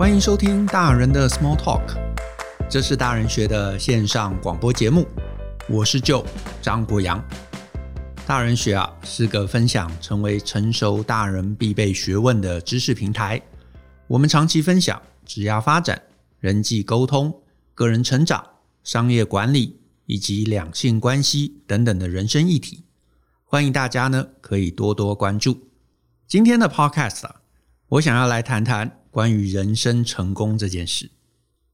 欢迎收听大人的 Small Talk，这是大人学的线上广播节目。我是 Joe 张国洋。大人学啊是个分享成为成熟大人必备学问的知识平台。我们长期分享职业发展、人际沟通、个人成长、商业管理以及两性关系等等的人生议题。欢迎大家呢可以多多关注。今天的 Podcast 啊，我想要来谈谈。关于人生成功这件事，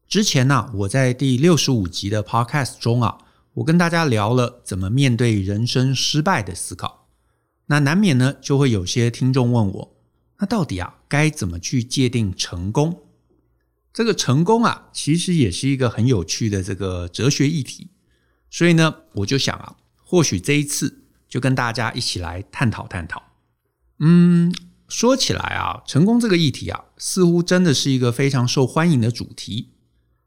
之前呢、我在第六十五集的 Podcast 中啊，我跟大家聊了怎么面对人生失败的思考。那难免呢，就会有些听众问我，那到底啊，该怎么去界定成功？这个成功啊，其实也是一个很有趣的这个哲学议题。所以呢，我就想啊，或许这一次就跟大家一起来探讨探讨。嗯。说起来啊，成功这个议题啊，似乎真的是一个非常受欢迎的主题。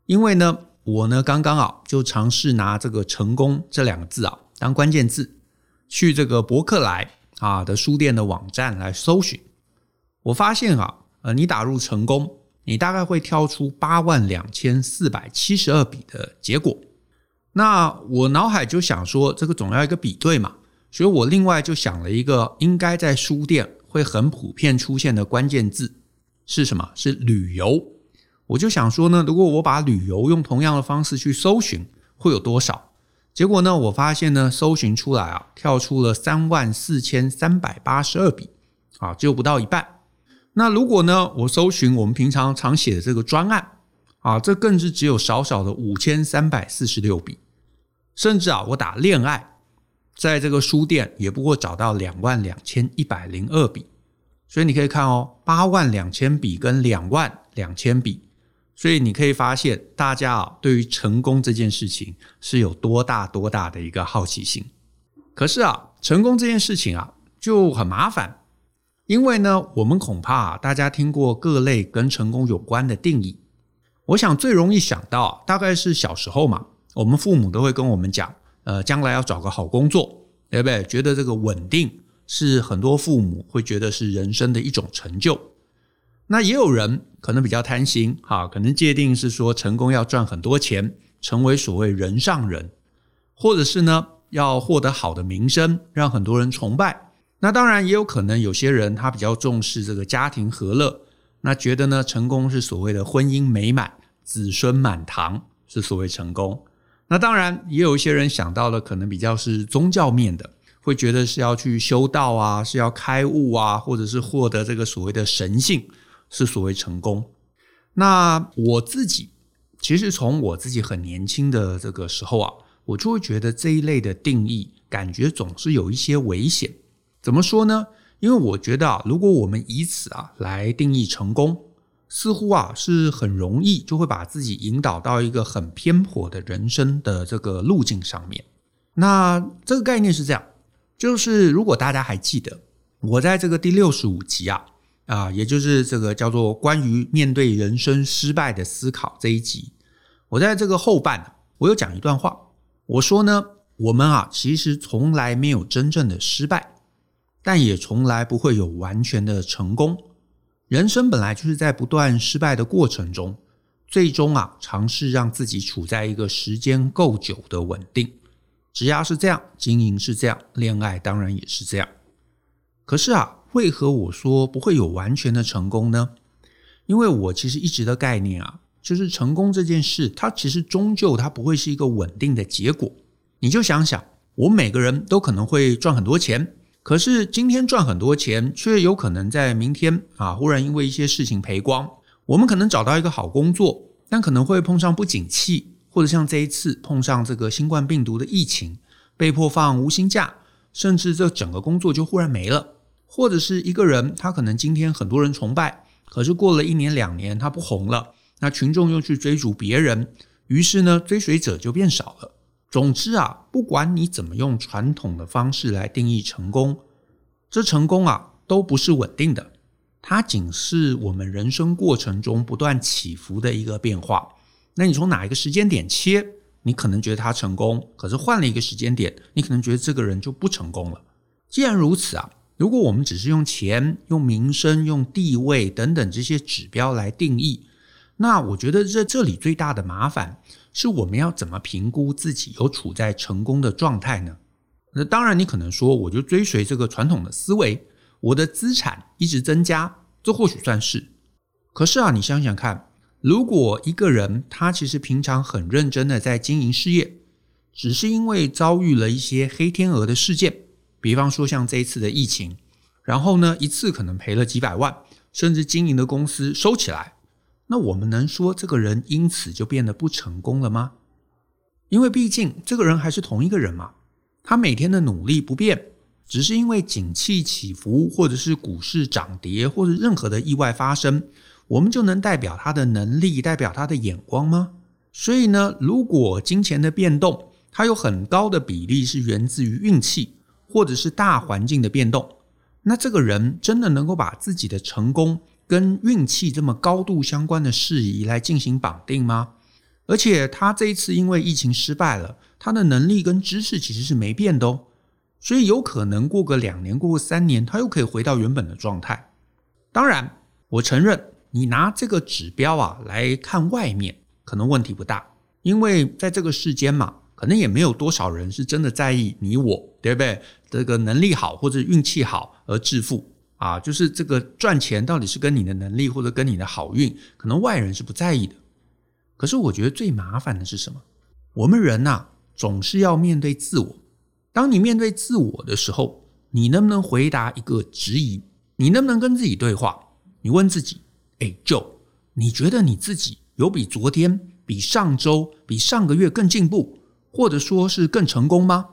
因为呢，我呢刚刚啊就尝试拿这个“成功”这两个字啊当关键字，去这个博客来啊的书店的网站来搜寻。我发现啊，呃，你打入“成功”，你大概会挑出八万两千四百七十二笔的结果。那我脑海就想说，这个总要一个比对嘛，所以我另外就想了一个应该在书店。会很普遍出现的关键字是什么？是旅游。我就想说呢，如果我把旅游用同样的方式去搜寻，会有多少？结果呢，我发现呢，搜寻出来啊，跳出了三万四千三百八十二笔，啊，只有不到一半。那如果呢，我搜寻我们平常常写的这个专案，啊，这更是只有少少的五千三百四十六笔。甚至啊，我打恋爱。在这个书店也不过找到两万两千一百零二笔，所以你可以看哦，八万两千笔跟两万两千笔，所以你可以发现大家啊对于成功这件事情是有多大多大的一个好奇心。可是啊，成功这件事情啊就很麻烦，因为呢，我们恐怕啊大家听过各类跟成功有关的定义，我想最容易想到大概是小时候嘛，我们父母都会跟我们讲。呃，将来要找个好工作，对不对？觉得这个稳定是很多父母会觉得是人生的一种成就。那也有人可能比较贪心，哈，可能界定是说成功要赚很多钱，成为所谓人上人，或者是呢要获得好的名声，让很多人崇拜。那当然也有可能有些人他比较重视这个家庭和乐，那觉得呢成功是所谓的婚姻美满、子孙满堂是所谓成功。那当然，也有一些人想到了，可能比较是宗教面的，会觉得是要去修道啊，是要开悟啊，或者是获得这个所谓的神性，是所谓成功。那我自己其实从我自己很年轻的这个时候啊，我就会觉得这一类的定义，感觉总是有一些危险。怎么说呢？因为我觉得啊，如果我们以此啊来定义成功。似乎啊是很容易就会把自己引导到一个很偏颇的人生的这个路径上面。那这个概念是这样，就是如果大家还记得，我在这个第六十五集啊啊，也就是这个叫做关于面对人生失败的思考这一集，我在这个后半我有讲一段话，我说呢，我们啊其实从来没有真正的失败，但也从来不会有完全的成功。人生本来就是在不断失败的过程中，最终啊，尝试让自己处在一个时间够久的稳定。职业是这样，经营是这样，恋爱当然也是这样。可是啊，为何我说不会有完全的成功呢？因为我其实一直的概念啊，就是成功这件事，它其实终究它不会是一个稳定的结果。你就想想，我每个人都可能会赚很多钱。可是今天赚很多钱，却有可能在明天啊，忽然因为一些事情赔光。我们可能找到一个好工作，但可能会碰上不景气，或者像这一次碰上这个新冠病毒的疫情，被迫放无薪假，甚至这整个工作就忽然没了。或者是一个人，他可能今天很多人崇拜，可是过了一年两年，他不红了，那群众又去追逐别人，于是呢，追随者就变少了。总之啊，不管你怎么用传统的方式来定义成功，这成功啊都不是稳定的，它仅是我们人生过程中不断起伏的一个变化。那你从哪一个时间点切，你可能觉得他成功，可是换了一个时间点，你可能觉得这个人就不成功了。既然如此啊，如果我们只是用钱、用名声、用地位等等这些指标来定义，那我觉得这这里最大的麻烦是我们要怎么评估自己有处在成功的状态呢？那当然，你可能说，我就追随这个传统的思维，我的资产一直增加，这或许算是。可是啊，你想想看，如果一个人他其实平常很认真的在经营事业，只是因为遭遇了一些黑天鹅的事件，比方说像这一次的疫情，然后呢，一次可能赔了几百万，甚至经营的公司收起来，那我们能说这个人因此就变得不成功了吗？因为毕竟这个人还是同一个人嘛，他每天的努力不变，只是因为景气起伏，或者是股市涨跌，或者任何的意外发生。我们就能代表他的能力，代表他的眼光吗？所以呢，如果金钱的变动，它有很高的比例是源自于运气，或者是大环境的变动，那这个人真的能够把自己的成功跟运气这么高度相关的事宜来进行绑定吗？而且他这一次因为疫情失败了，他的能力跟知识其实是没变的哦，所以有可能过个两年，过个三年，他又可以回到原本的状态。当然，我承认。你拿这个指标啊来看外面，可能问题不大，因为在这个世间嘛，可能也没有多少人是真的在意你我，对不对？这个能力好或者运气好而致富啊，就是这个赚钱到底是跟你的能力或者跟你的好运，可能外人是不在意的。可是我觉得最麻烦的是什么？我们人呐，总是要面对自我。当你面对自我的时候，你能不能回答一个质疑？你能不能跟自己对话？你问自己。哎，Joe，你觉得你自己有比昨天、比上周、比上个月更进步，或者说是更成功吗？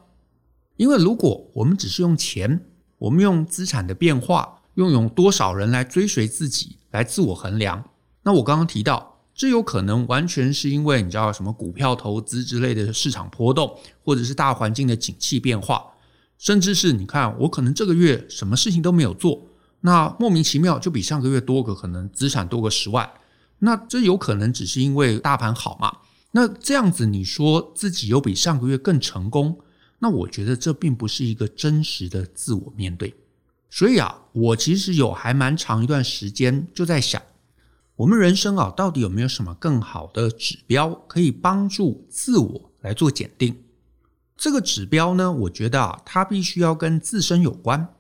因为如果我们只是用钱，我们用资产的变化，用有多少人来追随自己来自我衡量，那我刚刚提到，这有可能完全是因为你知道什么股票投资之类的市场波动，或者是大环境的景气变化，甚至是你看我可能这个月什么事情都没有做。那莫名其妙就比上个月多个可能资产多个十万，那这有可能只是因为大盘好嘛？那这样子你说自己有比上个月更成功，那我觉得这并不是一个真实的自我面对。所以啊，我其实有还蛮长一段时间就在想，我们人生啊到底有没有什么更好的指标可以帮助自我来做检定？这个指标呢，我觉得啊，它必须要跟自身有关。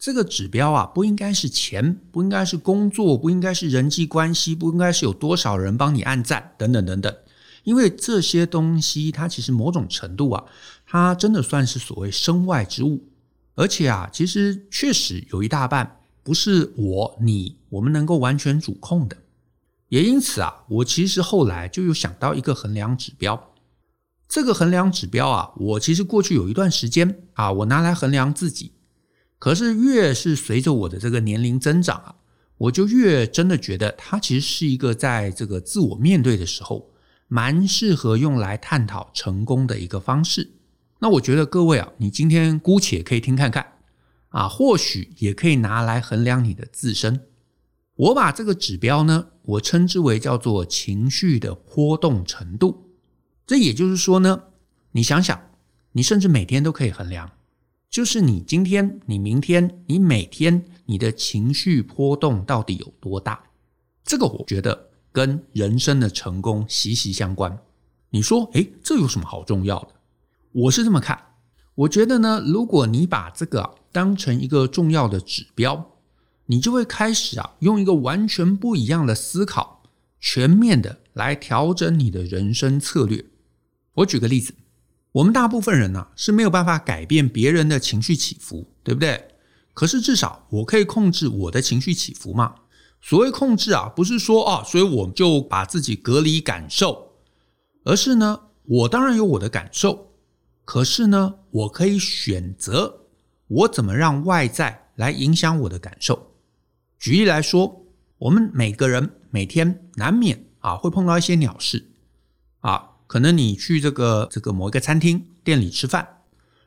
这个指标啊，不应该是钱，不应该是工作，不应该是人际关系，不应该是有多少人帮你按赞，等等等等。因为这些东西，它其实某种程度啊，它真的算是所谓身外之物。而且啊，其实确实有一大半不是我你我们能够完全主控的。也因此啊，我其实后来就有想到一个衡量指标。这个衡量指标啊，我其实过去有一段时间啊，我拿来衡量自己。可是越是随着我的这个年龄增长啊，我就越真的觉得它其实是一个在这个自我面对的时候，蛮适合用来探讨成功的一个方式。那我觉得各位啊，你今天姑且可以听看看啊，或许也可以拿来衡量你的自身。我把这个指标呢，我称之为叫做情绪的波动程度。这也就是说呢，你想想，你甚至每天都可以衡量。就是你今天、你明天、你每天，你的情绪波动到底有多大？这个我觉得跟人生的成功息息相关。你说，诶，这有什么好重要的？我是这么看，我觉得呢，如果你把这个当成一个重要的指标，你就会开始啊用一个完全不一样的思考，全面的来调整你的人生策略。我举个例子。我们大部分人呢、是没有办法改变别人的情绪起伏，对不对？可是至少我可以控制我的情绪起伏嘛。所谓控制啊，不是说啊，所以我就把自己隔离感受，而是呢，我当然有我的感受，可是呢，我可以选择我怎么让外在来影响我的感受。举例来说，我们每个人每天难免啊会碰到一些鸟事啊。可能你去这个这个某一个餐厅店里吃饭，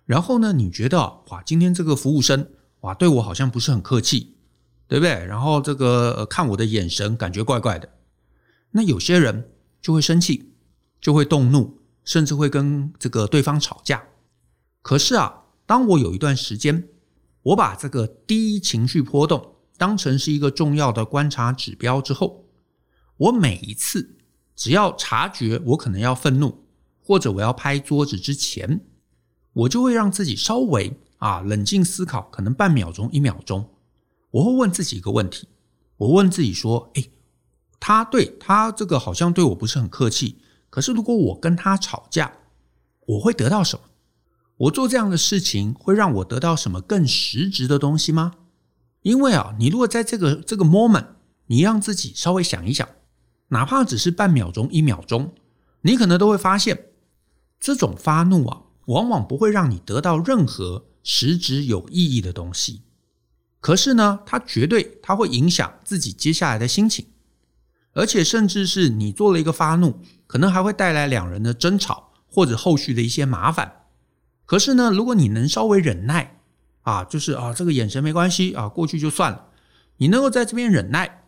然后呢，你觉得哇，今天这个服务生哇对我好像不是很客气，对不对？然后这个看我的眼神感觉怪怪的。那有些人就会生气，就会动怒，甚至会跟这个对方吵架。可是啊，当我有一段时间，我把这个低情绪波动当成是一个重要的观察指标之后，我每一次只要察觉我可能要愤怒，或者我要拍桌子之前，我就会让自己稍微啊冷静思考，可能半秒钟、一秒钟，我会问自己一个问题，我问自己说：诶，他对他这个好像对我不是很客气，可是如果我跟他吵架，我会得到什么？我做这样的事情会让我得到什么更实质的东西吗？因为啊，你如果在这个这个 moment，你让自己稍微想一想，哪怕只是半秒钟、一秒钟，你可能都会发现，这种发怒啊，往往不会让你得到任何实质有意义的东西。可是呢，它绝对它会影响自己接下来的心情，而且甚至是你做了一个发怒，可能还会带来两人的争吵或者后续的一些麻烦。可是呢，如果你能稍微忍耐啊，就是啊，这个眼神没关系啊，过去就算了。你能够在这边忍耐，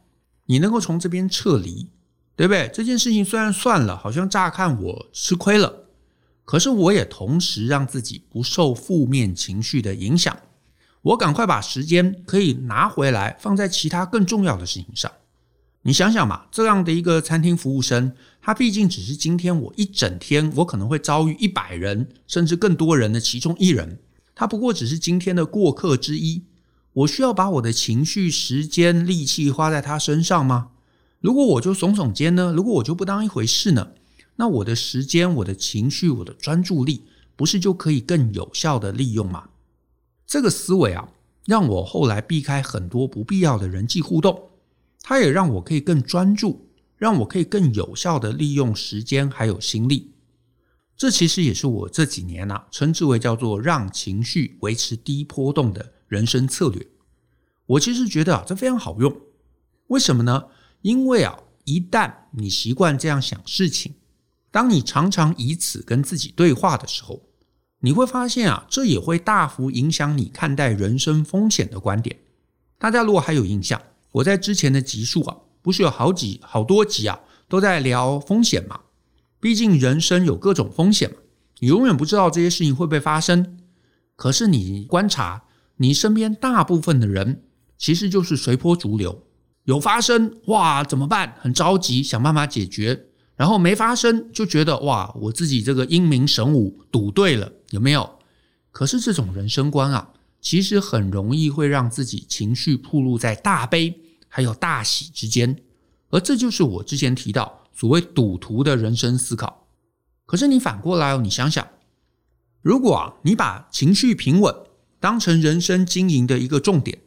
你能够从这边撤离，对不对？这件事情虽然算了，好像乍看我吃亏了，可是我也同时让自己不受负面情绪的影响。我赶快把时间可以拿回来，放在其他更重要的事情上。你想想嘛，这样的一个餐厅服务生，他毕竟只是今天我一整天，我可能会遭遇一百人甚至更多人的其中一人，他不过只是今天的过客之一。我需要把我的情绪、时间、力气花在他身上吗？如果我就耸耸肩呢？如果我就不当一回事呢？那我的时间、我的情绪、我的专注力，不是就可以更有效的利用吗？这个思维啊，让我后来避开很多不必要的人际互动。它也让我可以更专注，让我可以更有效地利用时间还有心力。这其实也是我这几年啊，称之为叫做让情绪维持低波动的人生策略。我其实觉得啊，这非常好用。为什么呢？因为啊，一旦你习惯这样想事情，当你常常以此跟自己对话的时候，你会发现啊，这也会大幅影响你看待人生风险的观点。大家如果还有印象，我在之前的集数啊，不是有好几好多集啊，都在聊风险嘛。毕竟人生有各种风险嘛，你永远不知道这些事情会不会发生。可是你观察你身边大部分的人，其实就是随波逐流，有发生哇怎么办？很着急，想办法解决；然后没发生，就觉得哇我自己这个英明神武，赌对了，有没有？可是这种人生观啊，其实很容易会让自己情绪暴露在大悲。还有大喜之间，而这就是我之前提到所谓赌徒的人生思考。可是你反过来哦，你想想，如果，你把情绪平稳当成人生经营的一个重点，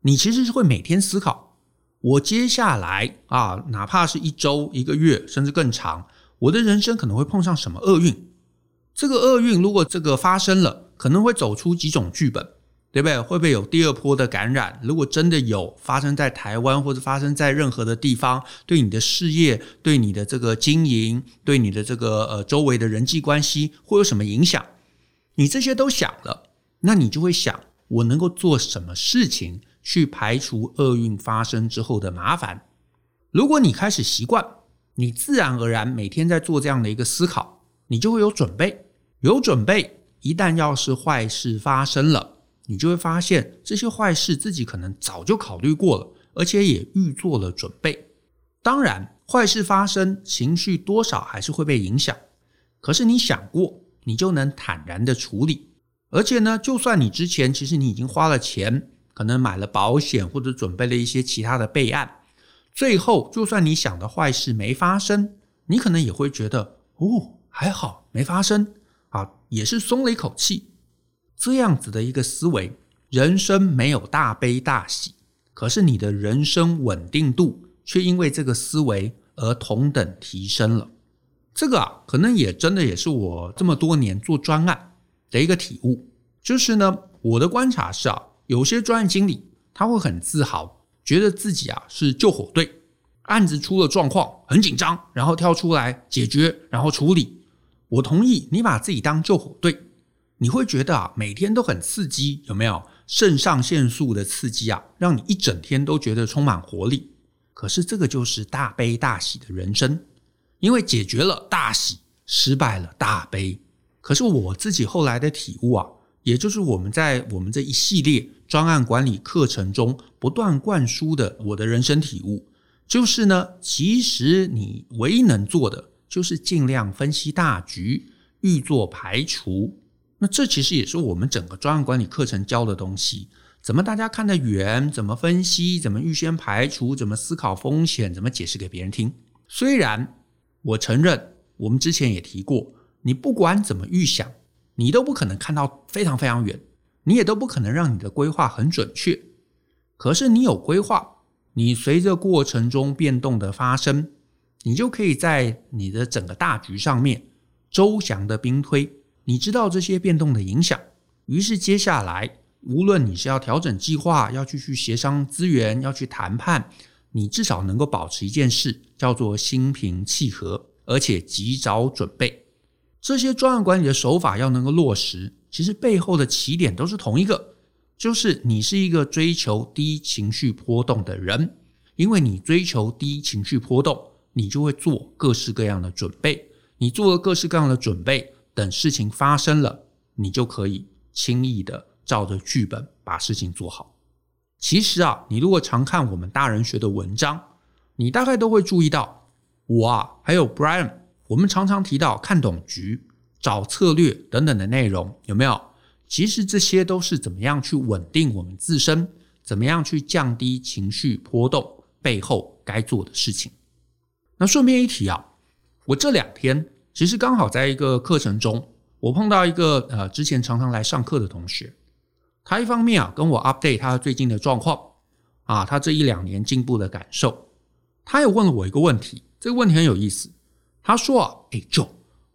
你其实是会每天思考：我接下来啊，哪怕是一周、一个月，甚至更长，我的人生可能会碰上什么厄运？这个厄运如果这个发生了，可能会走出几种剧本。对不对？会不会有第二波的感染？如果真的有发生在台湾，或者发生在任何的地方，对你的事业、对你的这个经营、对你的这个呃周围的人际关系，会有什么影响？你这些都想了，那你就会想，我能够做什么事情去排除厄运发生之后的麻烦？如果你开始习惯，你自然而然每天在做这样的一个思考，你就会有准备。有准备，一旦要是坏事发生了。你就会发现这些坏事自己可能早就考虑过了，而且也预做了准备。当然，坏事发生，情绪多少还是会被影响。可是你想过，你就能坦然的处理。而且呢，就算你之前其实你已经花了钱，可能买了保险或者准备了一些其他的备案，最后就算你想的坏事没发生，你可能也会觉得哦，还好没发生啊，也是松了一口气。这样子的一个思维，人生没有大悲大喜，可是你的人生稳定度却因为这个思维而同等提升了。这个啊，可能也真的也是我这么多年做专案的一个体悟。就是呢，我的观察是啊，有些专案经理他会很自豪，觉得自己啊是救火队，案子出了状况很紧张，然后跳出来解决，然后处理。我同意，你把自己当救火队。你会觉得啊，每天都很刺激，有没有肾上腺素的刺激啊，让你一整天都觉得充满活力。可是这个就是大悲大喜的人生，因为解决了大喜，失败了大悲。可是我自己后来的体悟啊，也就是我们在我们这一系列专案管理课程中不断灌输的我的人生体悟，就是呢，其实你唯一能做的就是尽量分析大局，预做排除。那这其实也是我们整个专案管理课程教的东西。怎么大家看得远？怎么分析？怎么预先排除？怎么思考风险？怎么解释给别人听？虽然我承认，我们之前也提过，你不管怎么预想，你都不可能看到非常非常远，你也都不可能让你的规划很准确。可是你有规划，你随着过程中变动的发生，你就可以在你的整个大局上面周详的兵推，你知道这些变动的影响，于是接下来。无论你是要调整计划，要去去协商资源，要去谈判，你至少能够保持一件事，叫做心平气和，而且及早准备。这些专案管理的手法要能够落实，其实背后的起点都是同一个，就是你是一个追求低情绪波动的人，因为你追求低情绪波动，你就会做各式各样的准备。你做了各式各样的准备，等事情发生了，你就可以轻易的。照着剧本把事情做好。其实啊，你如果常看我们大人学的文章，你大概都会注意到，我啊，还有 Brian，我们常常提到看懂局、找策略等等的内容，有没有？其实这些都是怎么样去稳定我们自身，怎么样去降低情绪波动背后该做的事情。那顺便一提啊，我这两天其实刚好在一个课程中，我碰到一个呃之前常常来上课的同学。他一方面啊跟我 update 他最近的状况啊，他这一两年进步的感受。他也问了我一个问题，这个问题很有意思。他说啊，哎，Joe，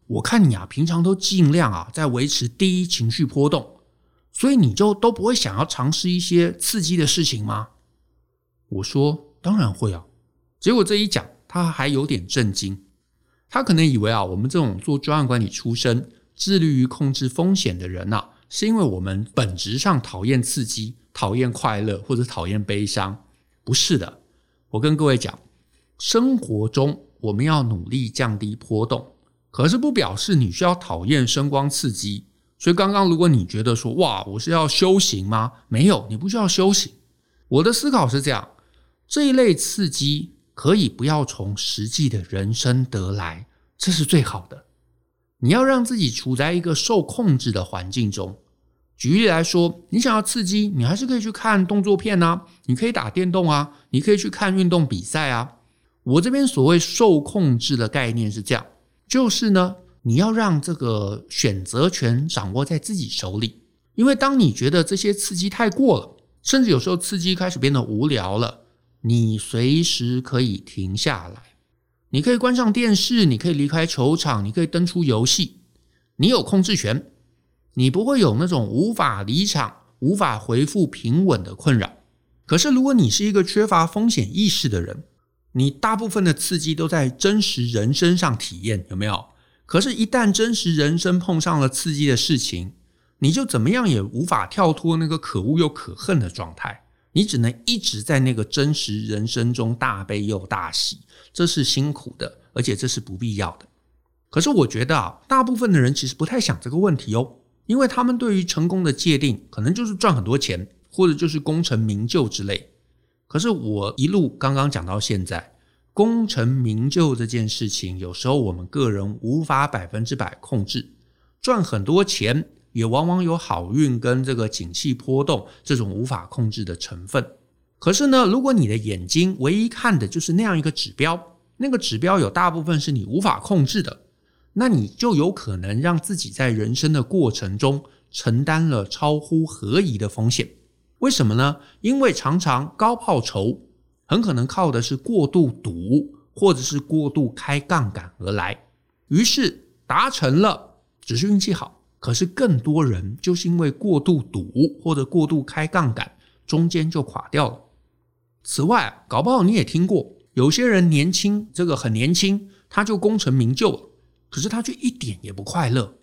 我看你啊平常都尽量啊在维持低情绪波动，所以你就都不会想要尝试一些刺激的事情吗？我说当然会啊。结果这一讲，他还有点震惊。他可能以为啊我们这种做专案管理出身、致力于控制风险的人呐。是因为我们本质上讨厌刺激、讨厌快乐或者讨厌悲伤，不是的。我跟各位讲，生活中我们要努力降低波动，可是不表示你需要讨厌声光刺激。所以刚刚如果你觉得说哇，我是要修行吗？没有，你不需要修行。我的思考是这样：这一类刺激可以不要从实际的人生得来，这是最好的。你要让自己处在一个受控制的环境中。举例来说，你想要刺激，你还是可以去看动作片啊，你可以打电动啊，你可以去看运动比赛啊。我这边所谓受控制的概念是这样，就是呢，你要让这个选择权掌握在自己手里。因为当你觉得这些刺激太过了，甚至有时候刺激开始变得无聊了，你随时可以停下来。你可以关上电视，你可以离开球场，你可以登出游戏，你有控制权，你不会有那种无法离场、无法恢复平稳的困扰。可是，如果你是一个缺乏风险意识的人，你大部分的刺激都在真实人生上体验，有没有？可是，一旦真实人生碰上了刺激的事情，你就怎么样也无法跳脱那个可恶又可恨的状态。你只能一直在那个真实人生中大悲又大喜，这是辛苦的，而且这是不必要的。可是我觉得啊，大部分的人其实不太想这个问题哦，因为他们对于成功的界定可能就是赚很多钱，或者就是功成名就之类。可是我一路刚刚讲到现在，功成名就这件事情，有时候我们个人无法百分之百控制，赚很多钱。也往往有好运跟这个景气波动这种无法控制的成分。可是呢，如果你的眼睛唯一看的就是那样一个指标，那个指标有大部分是你无法控制的，那你就有可能让自己在人生的过程中承担了超乎合宜的风险。为什么呢？因为常常高报酬很可能靠的是过度赌或者是过度开杠杆而来，于是达成了，只是运气好。可是更多人就是因为过度赌或者过度开杠杆，中间就垮掉了。此外，搞不好你也听过，有些人年轻，这个很年轻，他就功成名就了，可是他却一点也不快乐。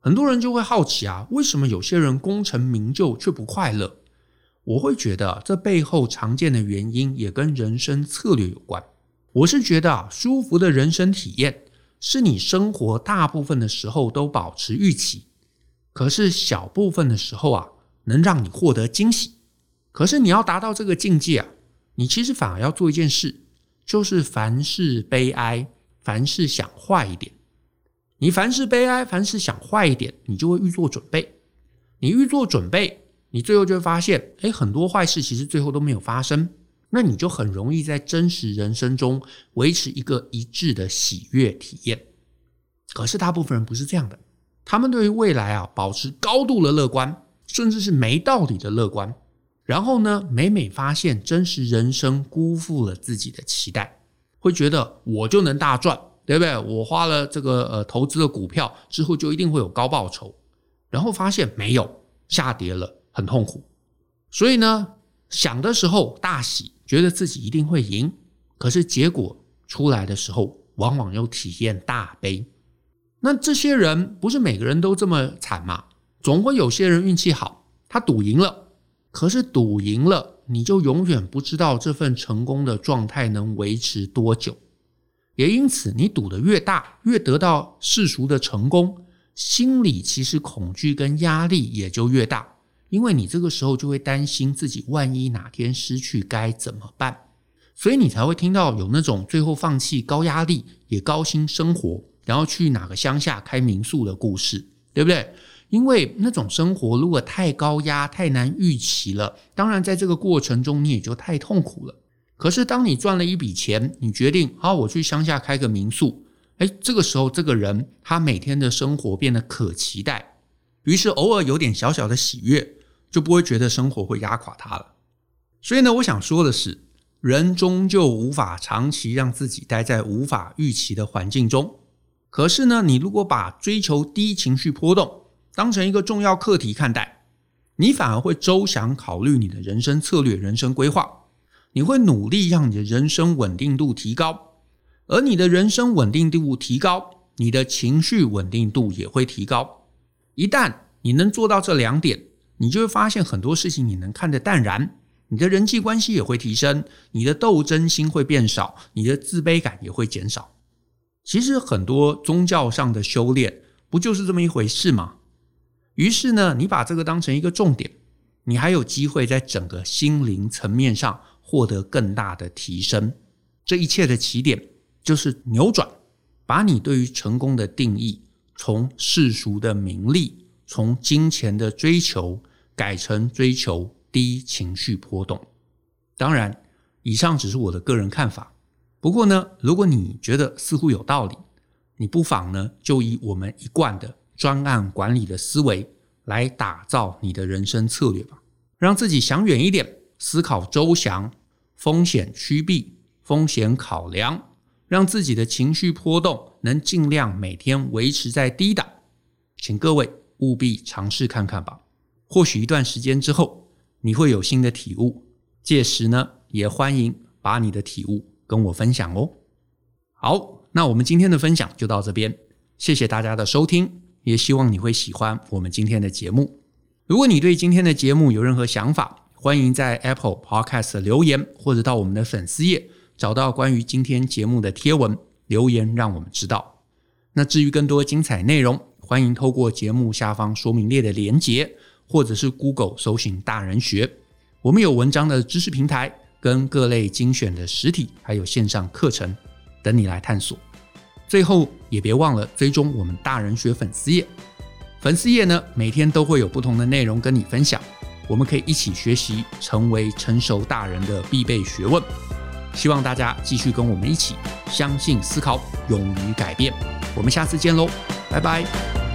很多人就会好奇啊，为什么有些人功成名就却不快乐？我会觉得这背后常见的原因也跟人生策略有关。我是觉得啊，舒服的人生体验是你生活大部分的时候都保持预期。可是小部分的时候啊，能让你获得惊喜。可是你要达到这个境界啊，你其实反而要做一件事，就是凡事悲哀，凡事想坏一点。你凡事悲哀，凡事想坏一点，你就会预做准备。你预做准备，你最后就会发现，诶，很多坏事其实最后都没有发生。那你就很容易在真实人生中维持一个一致的喜悦体验。可是大部分人不是这样的，他们对于未来啊保持高度的乐观，甚至是没道理的乐观。然后呢，每每发现真实人生辜负了自己的期待，会觉得我就能大赚，对不对？我花了这个呃投资的股票之后就一定会有高报酬，然后发现没有，下跌了，很痛苦。所以呢，想的时候大喜。觉得自己一定会赢，可是结果出来的时候，往往又体验大悲。那这些人不是每个人都这么惨吗？总会有些人运气好，他赌赢了。可是赌赢了，你就永远不知道这份成功的状态能维持多久。也因此，你赌得越大，越得到世俗的成功，心里其实恐惧跟压力也就越大。因为你这个时候就会担心自己万一哪天失去该怎么办，所以你才会听到有那种最后放弃高压力也高薪生活，然后去哪个乡下开民宿的故事，对不对？因为那种生活如果太高压、太难预期了，当然在这个过程中你也就太痛苦了。可是当你赚了一笔钱，你决定好，我去乡下开个民宿，诶，这个时候这个人他每天的生活变得可期待，于是偶尔有点小小的喜悦。就不会觉得生活会压垮他了。所以呢，我想说的是，人终究无法长期让自己待在无法预期的环境中。可是呢，你如果把追求低情绪波动当成一个重要课题看待，你反而会周详考虑你的人生策略、人生规划。你会努力让你的人生稳定度提高，而你的人生稳定度提高，你的情绪稳定度也会提高。一旦你能做到这两点，你就会发现很多事情你能看得淡然，你的人际关系也会提升，你的斗争心会变少，你的自卑感也会减少。其实很多宗教上的修炼不就是这么一回事吗？于是呢，你把这个当成一个重点，你还有机会在整个心灵层面上获得更大的提升。这一切的起点就是扭转，把你对于成功的定义从世俗的名利，从金钱的追求。改成追求低情绪波动。当然，以上只是我的个人看法。不过呢，如果你觉得似乎有道理，你不妨呢就以我们一贯的专案管理的思维来打造你的人生策略吧，让自己想远一点，思考周详，风险趋避，风险考量，让自己的情绪波动能尽量每天维持在低档。请各位务必尝试看看吧。或许一段时间之后，你会有新的体悟。届时呢，也欢迎把你的体悟跟我分享哦。好，那我们今天的分享就到这边，谢谢大家的收听，也希望你会喜欢我们今天的节目。如果你对今天的节目有任何想法，欢迎在 Apple Podcast 留言，或者到我们的粉丝页找到关于今天节目的贴文留言，让我们知道。那至于更多精彩内容，欢迎透过节目下方说明列的连结。或者是 Google 搜寻大人学，我们有文章的知识平台，跟各类精选的实体还有线上课程等你来探索。最后也别忘了追踪我们大人学粉丝页，粉丝页呢每天都会有不同的内容跟你分享，我们可以一起学习，成为成熟大人的必备学问。希望大家继续跟我们一起相信、思考、勇于改变。我们下次见喽，拜拜。